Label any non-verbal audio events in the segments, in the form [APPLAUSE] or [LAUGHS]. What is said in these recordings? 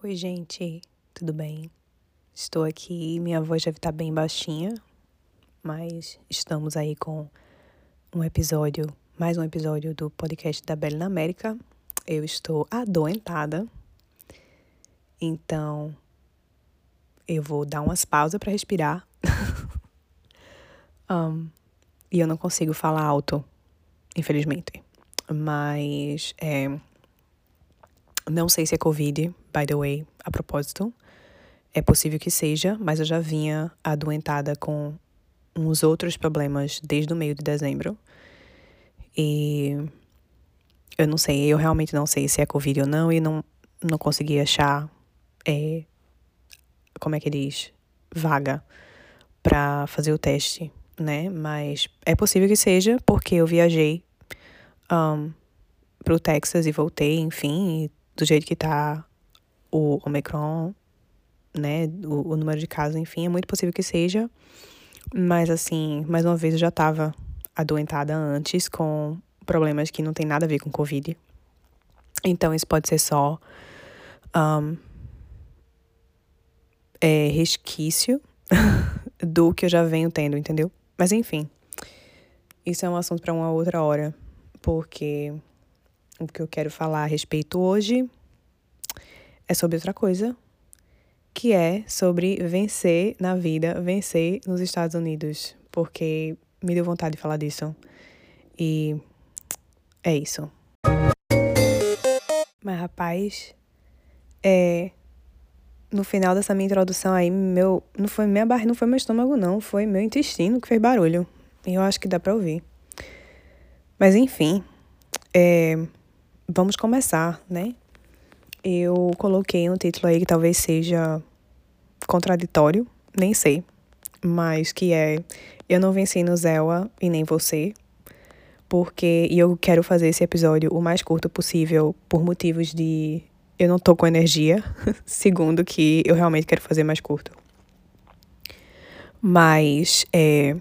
Oi, gente, tudo bem? Estou aqui, minha voz deve estar bem baixinha, mas estamos aí com um episódio, mais um episódio do podcast da Bela na América. Eu estou adoentada, então eu vou dar umas pausas para respirar. [LAUGHS] um, e eu não consigo falar alto, infelizmente. Mas é, não sei se é Covid, by the way, a propósito. É possível que seja, mas eu já vinha adoentada com uns outros problemas desde o meio de dezembro. E eu não sei, eu realmente não sei se é Covid ou não, e não, não consegui achar, é, como é que diz, vaga para fazer o teste, né? Mas é possível que seja, porque eu viajei um, pro Texas e voltei, enfim, e do jeito que tá o Omicron, né, o, o número de casos, enfim, é muito possível que seja. Mas, assim, mais uma vez eu já tava adoentada antes com problemas que não tem nada a ver com Covid. Então, isso pode ser só um, é, resquício [LAUGHS] do que eu já venho tendo, entendeu? Mas, enfim, isso é um assunto para uma outra hora, porque o que eu quero falar a respeito hoje é sobre outra coisa, que é sobre vencer na vida, vencer nos Estados Unidos, porque me deu vontade de falar disso. E é isso. Mas rapaz, é no final dessa minha introdução aí, meu, não foi minha barriga, não foi meu estômago não, foi meu intestino que fez barulho. E eu acho que dá para ouvir. Mas enfim, é, vamos começar, né? Eu coloquei um título aí que talvez seja contraditório, nem sei, mas que é Eu não venci no Zelda e nem você, porque e eu quero fazer esse episódio o mais curto possível por motivos de eu não tô com energia, [LAUGHS] segundo que eu realmente quero fazer mais curto. Mas é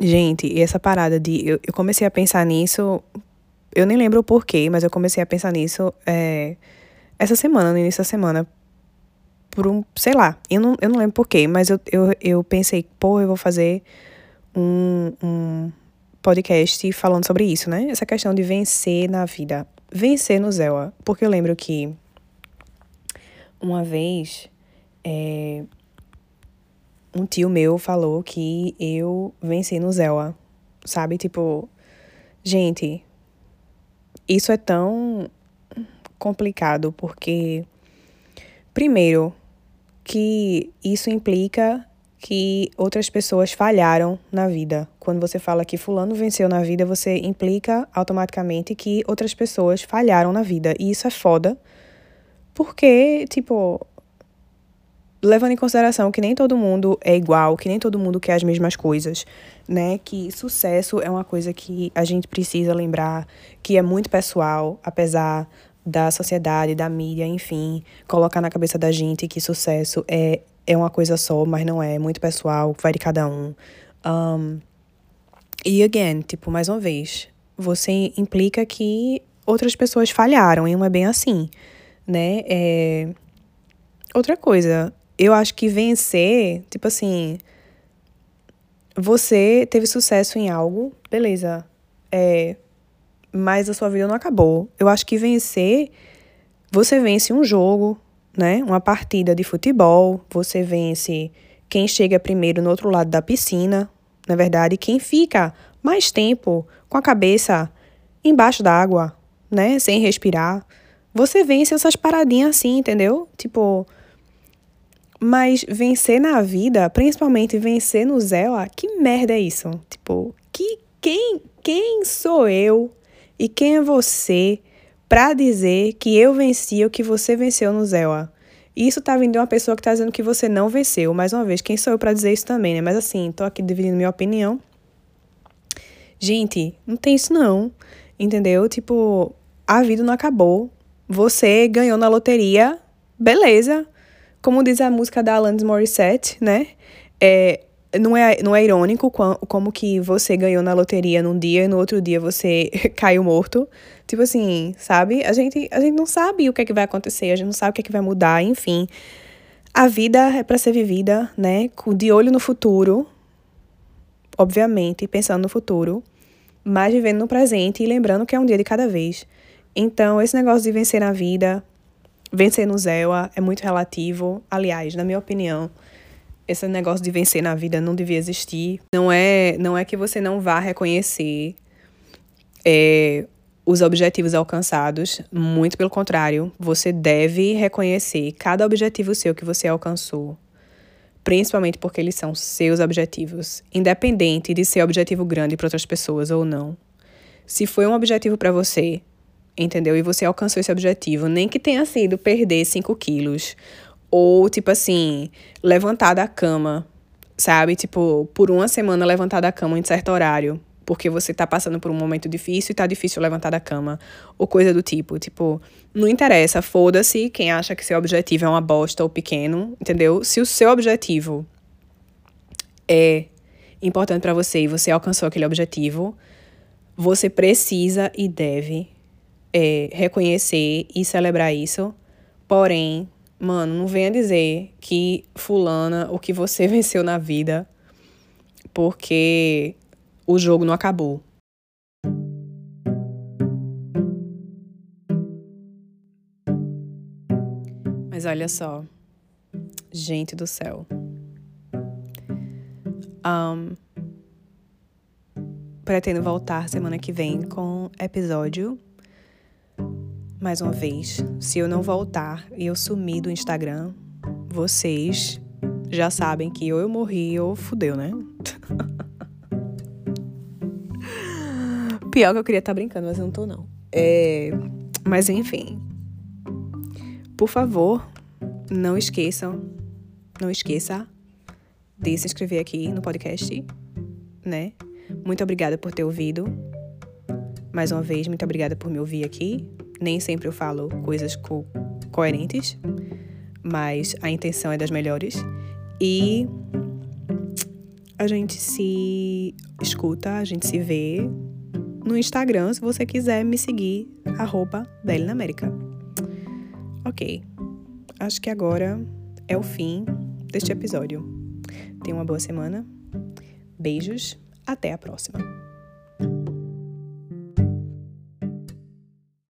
gente, essa parada de eu, eu comecei a pensar nisso eu nem lembro o porquê, mas eu comecei a pensar nisso é, essa semana, no início da semana. Por um, sei lá, eu não, eu não lembro porquê, mas eu, eu, eu pensei, pô, eu vou fazer um, um podcast falando sobre isso, né? Essa questão de vencer na vida. Vencer no Zelda. Porque eu lembro que uma vez é, um tio meu falou que eu venci no Zelda. Sabe? Tipo, gente, isso é tão complicado porque, primeiro, que isso implica que outras pessoas falharam na vida. Quando você fala que fulano venceu na vida, você implica automaticamente que outras pessoas falharam na vida. E isso é foda, porque, tipo, levando em consideração que nem todo mundo é igual, que nem todo mundo quer as mesmas coisas, né? Que sucesso é uma coisa que a gente precisa lembrar que é muito pessoal, apesar da sociedade, da mídia, enfim, colocar na cabeça da gente que sucesso é, é uma coisa só, mas não é, é muito pessoal, vai de cada um. um. E again, tipo, mais uma vez, você implica que outras pessoas falharam, e não é bem assim, né? É... Outra coisa, eu acho que vencer, tipo assim, você teve sucesso em algo, beleza, é, mas a sua vida não acabou. Eu acho que vencer, você vence um jogo, né? Uma partida de futebol, você vence quem chega primeiro no outro lado da piscina, na verdade, quem fica mais tempo com a cabeça embaixo d'água, né? Sem respirar. Você vence essas paradinhas assim, entendeu? Tipo, mas vencer na vida, principalmente vencer no Zéu, que merda é isso? Tipo, que quem quem sou eu e quem é você para dizer que eu venci ou que você venceu no Zéu? Isso tá vindo de uma pessoa que tá dizendo que você não venceu. Mais uma vez, quem sou eu para dizer isso também, né? Mas assim, tô aqui dividindo minha opinião. Gente, não tem isso não. Entendeu? Tipo, a vida não acabou. Você ganhou na loteria, beleza como diz a música da Alanis Morissette, né? É, não é, não é irônico como que você ganhou na loteria num dia e no outro dia você [LAUGHS] caiu morto? Tipo assim, sabe? A gente, a gente não sabe o que é que vai acontecer, a gente não sabe o que é que vai mudar, enfim. A vida é para ser vivida, né? De olho no futuro, obviamente, pensando no futuro, mas vivendo no presente e lembrando que é um dia de cada vez. Então, esse negócio de vencer na vida, vencer no Zéu, é muito relativo. Aliás, na minha opinião, esse negócio de vencer na vida não devia existir. Não é, não é que você não vá reconhecer é, os objetivos alcançados, muito pelo contrário, você deve reconhecer cada objetivo seu que você alcançou, principalmente porque eles são seus objetivos, independente de ser objetivo grande para outras pessoas ou não. Se foi um objetivo para você, entendeu? E você alcançou esse objetivo, nem que tenha sido perder 5 quilos ou, tipo assim, levantar da cama, sabe? Tipo, por uma semana levantar da cama em certo horário, porque você tá passando por um momento difícil e tá difícil levantar da cama, ou coisa do tipo. Tipo, não interessa, foda-se quem acha que seu objetivo é uma bosta ou pequeno, entendeu? Se o seu objetivo é importante para você e você alcançou aquele objetivo, você precisa e deve é, reconhecer e celebrar isso. Porém, Mano, não venha dizer que fulana, o que você [LAUGHS] venceu na vida, porque o jogo não acabou. Mas olha só, gente do céu. Um, pretendo voltar semana que vem com episódio mais uma vez, se eu não voltar e eu sumir do Instagram, vocês já sabem que ou eu morri ou fudeu, né? Pior que eu queria estar tá brincando, mas eu não tô não. É... Mas enfim. Por favor, não esqueçam, não esqueça de se inscrever aqui no podcast, né? Muito obrigada por ter ouvido. Mais uma vez, muito obrigada por me ouvir aqui. Nem sempre eu falo coisas co coerentes, mas a intenção é das melhores. E a gente se escuta, a gente se vê no Instagram, se você quiser me seguir, arroba América. Ok, acho que agora é o fim deste episódio. Tenha uma boa semana. Beijos, até a próxima.